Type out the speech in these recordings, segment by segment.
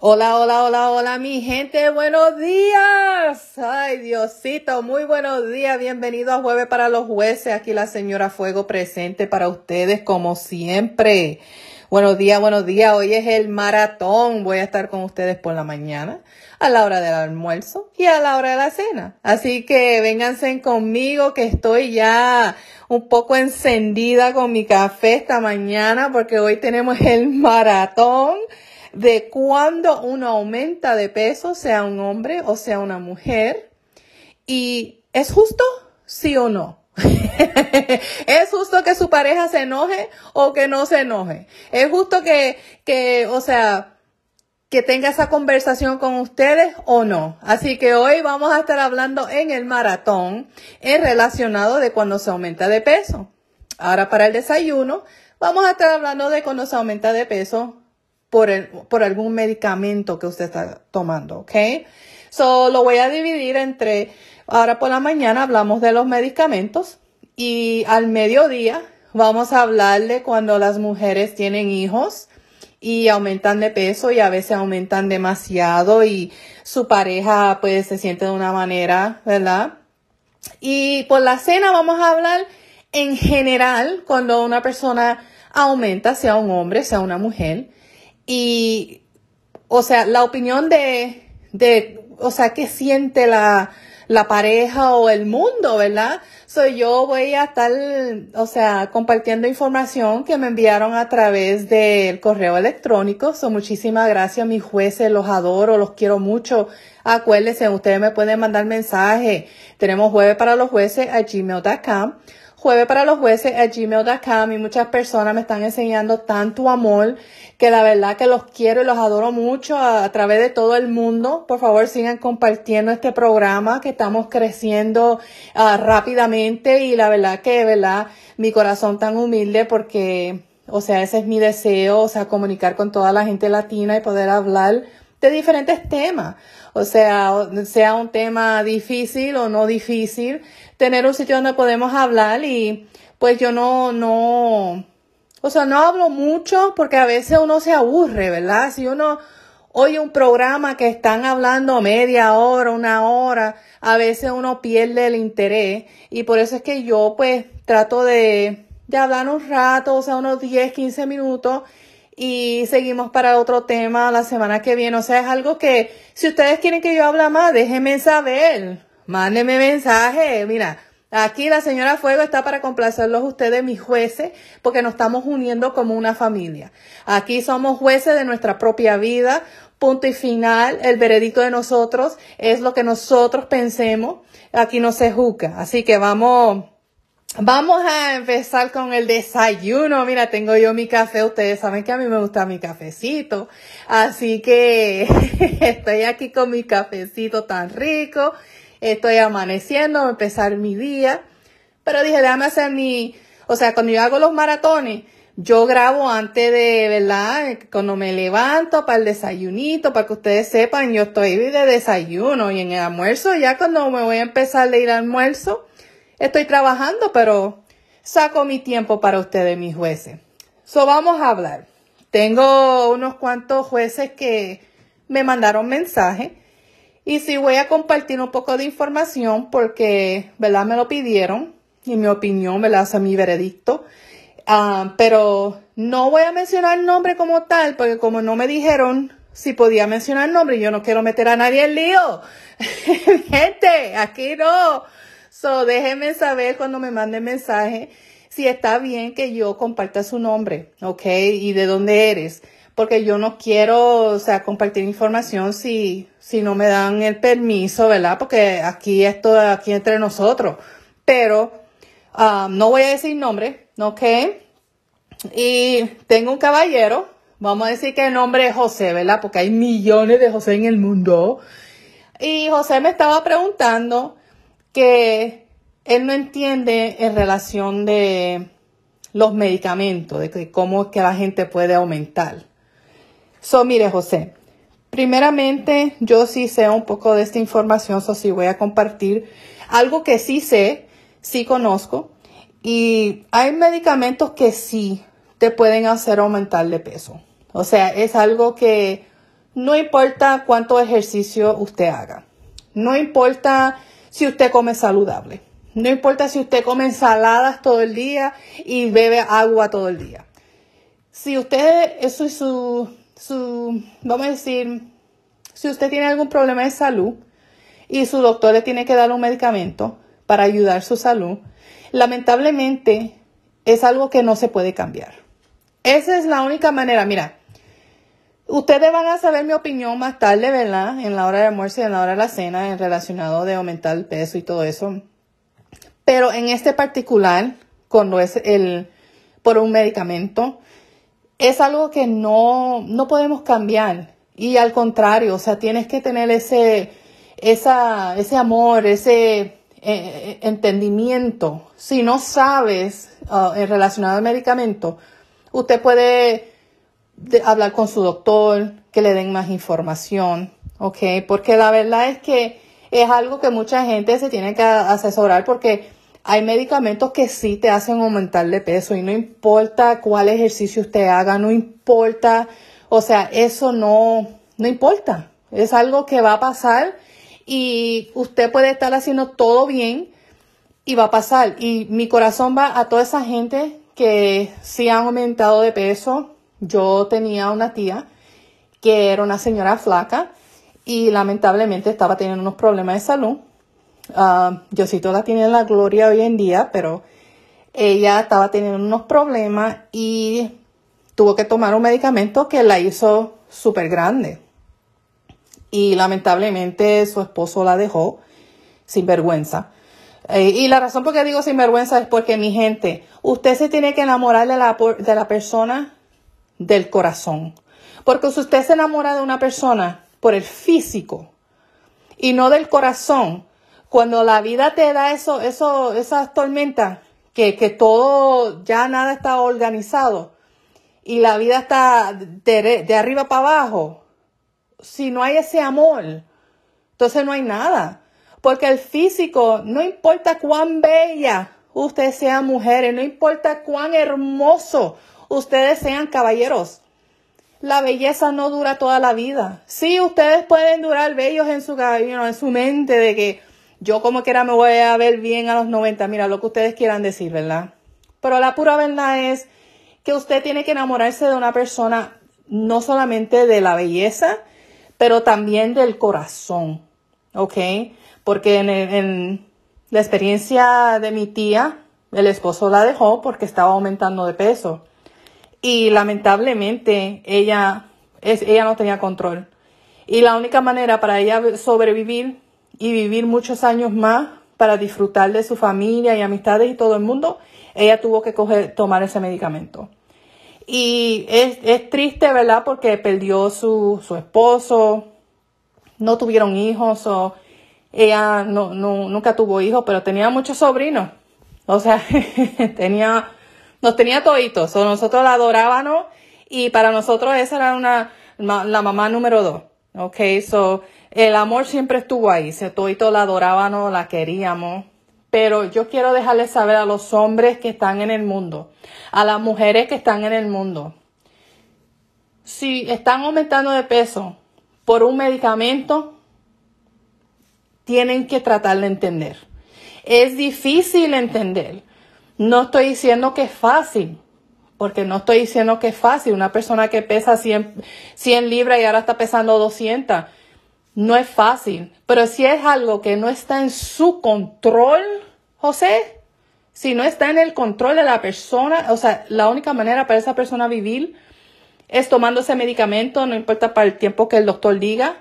Hola, hola, hola, hola, mi gente, buenos días. Ay, Diosito, muy buenos días. Bienvenido a Jueves para los Jueces. Aquí la señora Fuego presente para ustedes como siempre. Buenos días, buenos días. Hoy es el maratón. Voy a estar con ustedes por la mañana, a la hora del almuerzo y a la hora de la cena. Así que vénganse conmigo que estoy ya un poco encendida con mi café esta mañana porque hoy tenemos el maratón de cuando uno aumenta de peso, sea un hombre o sea una mujer. ¿Y es justo? Sí o no. ¿Es justo que su pareja se enoje o que no se enoje? ¿Es justo que, que, o sea, que tenga esa conversación con ustedes o no. Así que hoy vamos a estar hablando en el maratón en relacionado de cuando se aumenta de peso. Ahora para el desayuno vamos a estar hablando de cuando se aumenta de peso por, el, por algún medicamento que usted está tomando, ¿ok? So, lo voy a dividir entre, ahora por la mañana hablamos de los medicamentos y al mediodía vamos a hablar de cuando las mujeres tienen hijos y aumentan de peso y a veces aumentan demasiado y su pareja pues se siente de una manera, ¿verdad? Y por la cena vamos a hablar en general cuando una persona aumenta, sea un hombre, sea una mujer, y, o sea, la opinión de, de, o sea, qué siente la, la pareja o el mundo, ¿verdad? Soy yo voy a estar, o sea, compartiendo información que me enviaron a través del correo electrónico. So, muchísimas gracias, mis jueces, los adoro, los quiero mucho. Acuérdense, ustedes me pueden mandar mensaje. Tenemos jueves para los jueces a gmail.com jueves para los jueces a gmail.com y muchas personas me están enseñando tanto amor que la verdad que los quiero y los adoro mucho a, través de todo el mundo. Por favor, sigan compartiendo este programa que estamos creciendo uh, rápidamente y la verdad que, verdad, mi corazón tan humilde porque, o sea, ese es mi deseo, o sea, comunicar con toda la gente latina y poder hablar de diferentes temas. O sea, sea un tema difícil o no difícil, tener un sitio donde podemos hablar y pues yo no, no, o sea, no hablo mucho porque a veces uno se aburre, ¿verdad? Si uno oye un programa que están hablando media hora, una hora, a veces uno pierde el interés y por eso es que yo pues trato de, de hablar un rato, o sea, unos 10, 15 minutos y seguimos para otro tema la semana que viene. O sea, es algo que si ustedes quieren que yo hable más, déjenme saber. Mándenme mensaje. Mira, aquí la señora Fuego está para complacerlos ustedes, mis jueces, porque nos estamos uniendo como una familia. Aquí somos jueces de nuestra propia vida. Punto y final. El veredicto de nosotros es lo que nosotros pensemos. Aquí no se juzga. Así que vamos. Vamos a empezar con el desayuno. Mira, tengo yo mi café. Ustedes saben que a mí me gusta mi cafecito. Así que estoy aquí con mi cafecito tan rico estoy amaneciendo, a empezar mi día. Pero dije, déjame hacer mi, o sea, cuando yo hago los maratones, yo grabo antes de, ¿verdad? Cuando me levanto para el desayunito, para que ustedes sepan, yo estoy de desayuno y en el almuerzo, ya cuando me voy a empezar a ir al almuerzo, estoy trabajando, pero saco mi tiempo para ustedes, mis jueces. So, vamos a hablar. Tengo unos cuantos jueces que me mandaron mensaje y sí voy a compartir un poco de información porque, ¿verdad? Me lo pidieron y mi opinión, ¿verdad? O mi veredicto. Ah, pero no voy a mencionar nombre como tal porque como no me dijeron si podía mencionar nombre, yo no quiero meter a nadie en lío. Gente, aquí no. So, déjenme saber cuando me manden mensaje si está bien que yo comparta su nombre, ¿ok? Y de dónde eres porque yo no quiero, o sea, compartir información si, si no me dan el permiso, ¿verdad? Porque aquí esto, aquí entre nosotros. Pero um, no voy a decir nombre, ¿ok? Y tengo un caballero, vamos a decir que el nombre es José, ¿verdad? Porque hay millones de José en el mundo. Y José me estaba preguntando que él no entiende en relación de los medicamentos, de cómo es que la gente puede aumentar. So, mire, José, primeramente yo sí sé un poco de esta información, so sí voy a compartir algo que sí sé, sí conozco, y hay medicamentos que sí te pueden hacer aumentar de peso. O sea, es algo que no importa cuánto ejercicio usted haga, no importa si usted come saludable, no importa si usted come ensaladas todo el día y bebe agua todo el día. Si usted, eso es su, su, vamos a decir, si usted tiene algún problema de salud y su doctor le tiene que dar un medicamento para ayudar su salud, lamentablemente es algo que no se puede cambiar. Esa es la única manera. Mira, ustedes van a saber mi opinión más tarde, ¿verdad? En la hora de almuerzo y en la hora de la cena, en relacionado de aumentar el peso y todo eso. Pero en este particular, cuando es el por un medicamento, es algo que no, no podemos cambiar. Y al contrario, o sea, tienes que tener ese, esa, ese amor, ese eh, eh, entendimiento. Si no sabes uh, en relacionado al medicamento, usted puede hablar con su doctor, que le den más información, ¿ok? Porque la verdad es que es algo que mucha gente se tiene que asesorar porque hay medicamentos que sí te hacen aumentar de peso y no importa cuál ejercicio usted haga, no importa, o sea, eso no, no importa. Es algo que va a pasar y usted puede estar haciendo todo bien y va a pasar. Y mi corazón va a toda esa gente que sí han aumentado de peso. Yo tenía una tía que era una señora flaca y lamentablemente estaba teniendo unos problemas de salud Uh, Diosito la tiene en la gloria hoy en día, pero ella estaba teniendo unos problemas y tuvo que tomar un medicamento que la hizo súper grande. Y lamentablemente su esposo la dejó sin vergüenza. Eh, y la razón por qué digo sin vergüenza es porque, mi gente, usted se tiene que enamorar de la, de la persona del corazón. Porque si usted se enamora de una persona por el físico y no del corazón, cuando la vida te da eso, eso, esas tormentas, que, que todo, ya nada está organizado y la vida está de, de arriba para abajo, si no hay ese amor, entonces no hay nada. Porque el físico, no importa cuán bella ustedes sean mujeres, no importa cuán hermoso ustedes sean caballeros, la belleza no dura toda la vida. Sí, ustedes pueden durar bellos en su, en su mente de que yo como quiera me voy a ver bien a los 90, mira lo que ustedes quieran decir, ¿verdad? Pero la pura verdad es que usted tiene que enamorarse de una persona no solamente de la belleza, pero también del corazón, ¿ok? Porque en, en la experiencia de mi tía, el esposo la dejó porque estaba aumentando de peso. Y lamentablemente ella, ella no tenía control. Y la única manera para ella sobrevivir y vivir muchos años más para disfrutar de su familia y amistades y todo el mundo, ella tuvo que coger, tomar ese medicamento. Y es, es triste, ¿verdad? Porque perdió su, su esposo, no tuvieron hijos, o ella no, no, nunca tuvo hijos, pero tenía muchos sobrinos. O sea, tenía, nos tenía toditos. O nosotros la adorábamos y para nosotros esa era una, la mamá número dos. Ok, so el amor siempre estuvo ahí, se todos la adorábamos, la queríamos. Pero yo quiero dejarles saber a los hombres que están en el mundo, a las mujeres que están en el mundo, si están aumentando de peso por un medicamento, tienen que tratar de entender. Es difícil entender. No estoy diciendo que es fácil, porque no estoy diciendo que es fácil. Una persona que pesa 100, 100 libras y ahora está pesando 200 no es fácil, pero si es algo que no está en su control, José, si no está en el control de la persona, o sea, la única manera para esa persona vivir es tomando ese medicamento, no importa para el tiempo que el doctor diga,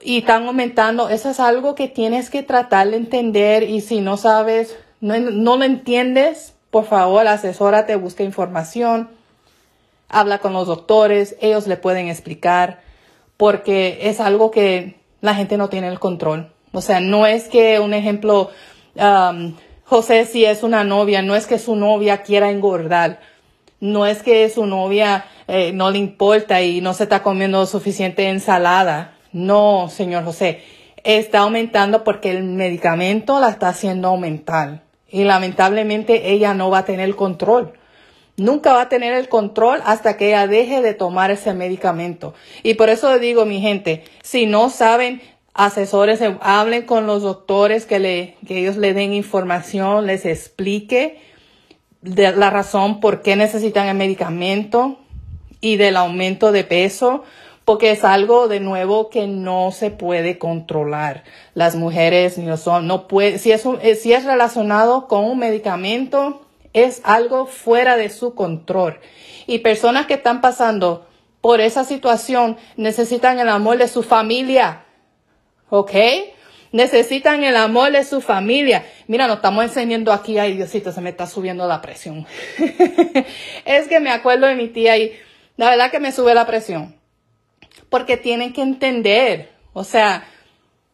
y están aumentando, eso es algo que tienes que tratar de entender y si no sabes, no, no lo entiendes, por favor, asesórate, busca información, habla con los doctores, ellos le pueden explicar porque es algo que la gente no tiene el control. O sea, no es que un ejemplo, um, José si es una novia, no es que su novia quiera engordar, no es que su novia eh, no le importa y no se está comiendo suficiente ensalada. No, señor José, está aumentando porque el medicamento la está haciendo aumentar y lamentablemente ella no va a tener control. nunca va a tener el control hasta que ella deje de tomar ese medicamento. Y por eso digo, mi gente, si no saben, asesores, hablen con los doctores que, le, que ellos le den información, les explique de la razón por qué necesitan el medicamento y del aumento de peso, porque es algo de nuevo que no se puede controlar. Las mujeres no son, no puede, si es, eh, si es relacionado con un medicamento, es algo fuera de su control. Y personas que están pasando por esa situación necesitan el amor de su familia. ¿Ok? Necesitan el amor de su familia. Mira, nos estamos enseñando aquí, ay Diosito, se me está subiendo la presión. es que me acuerdo de mi tía y la verdad que me sube la presión. Porque tienen que entender. O sea,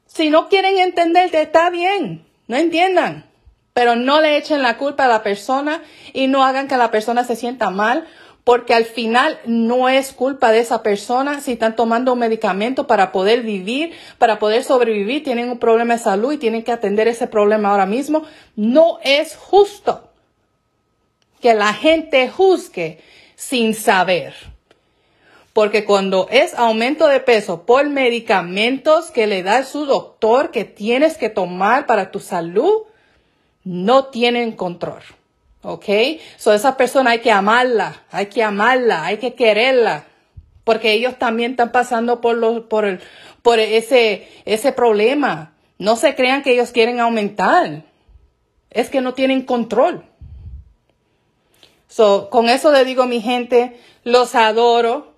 si no quieren entenderte, está bien. No entiendan. Pero no le echen la culpa a la persona y no hagan que la persona se sienta mal porque al final no es culpa de esa persona si están tomando un medicamento para poder vivir, para poder sobrevivir, tienen un problema de salud y tienen que atender ese problema ahora mismo. No es justo que la gente juzgue sin saber. Porque cuando es aumento de peso por medicamentos que le da su doctor que tienes que tomar para tu salud, no tienen control. ¿Ok? So esa persona hay que amarla, hay que amarla, hay que quererla. Porque ellos también están pasando por, los, por, el, por ese, ese problema. No se crean que ellos quieren aumentar. Es que no tienen control. So, con eso le digo, mi gente, los adoro.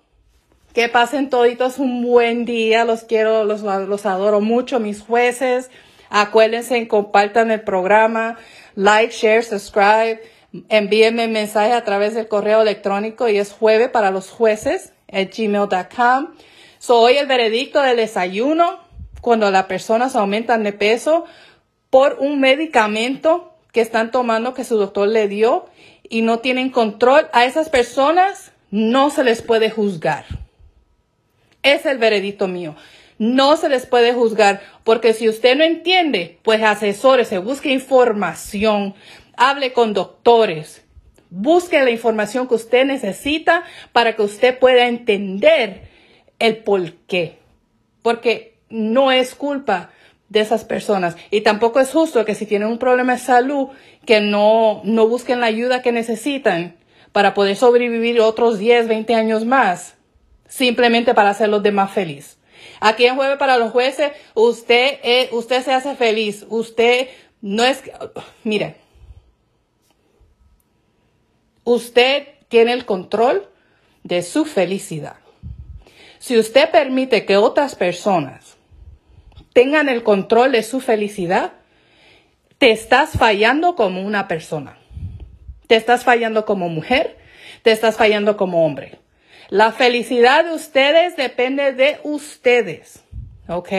Que pasen toditos un buen día. Los quiero, los, los adoro mucho, mis jueces. Acuérdense, compartan el programa. Like, share, subscribe. Envíenme mensaje a través del correo electrónico y es jueves para los jueces at gmail.com. Soy el veredicto del desayuno cuando las personas aumentan de peso por un medicamento que están tomando que su doctor le dio y no tienen control. A esas personas no se les puede juzgar. Es el veredicto mío. No se les puede juzgar porque si usted no entiende, pues asesores, se busque información, hable con doctores, busque la información que usted necesita para que usted pueda entender el por qué. Porque no es culpa de esas personas. Y tampoco es justo que si tienen un problema de salud, que no, no busquen la ayuda que necesitan para poder sobrevivir otros 10, 20 años más, simplemente para hacer los demás feliz. Aquí en Jueves para los Jueces, usted, eh, usted se hace feliz. Usted no es, mire, Usted tiene el control de su felicidad. Si usted permite que otras personas tengan el control de su felicidad, te estás fallando como una persona. Te estás fallando como mujer, te estás fallando como hombre. La felicidad de ustedes depende de ustedes. ¿Ok?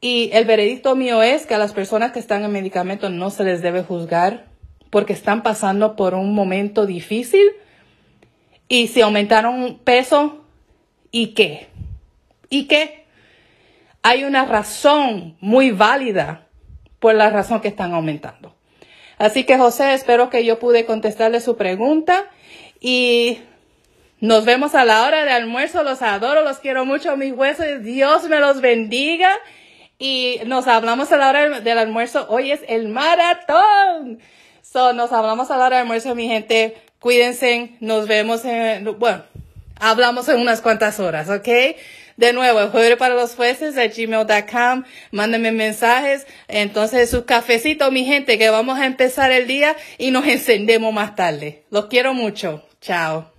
Y el veredicto mío es que a las personas que están en medicamento no se les debe juzgar porque están pasando por un momento difícil y si aumentaron peso, ¿y qué? ¿Y qué? Hay una razón muy válida por la razón que están aumentando. Así que José, espero que yo pude contestarle su pregunta y nos vemos a la hora de almuerzo. Los adoro, los quiero mucho, mis huesos. Dios me los bendiga. Y nos hablamos a la hora del almuerzo. Hoy es el maratón. So, nos hablamos a la hora de almuerzo, mi gente. Cuídense, nos vemos en, bueno, hablamos en unas cuantas horas, ¿ok? De nuevo, jueves para los jueces de gmail.com. Mándenme mensajes. Entonces, su cafecito, mi gente, que vamos a empezar el día y nos encendemos más tarde. Los quiero mucho. Chao.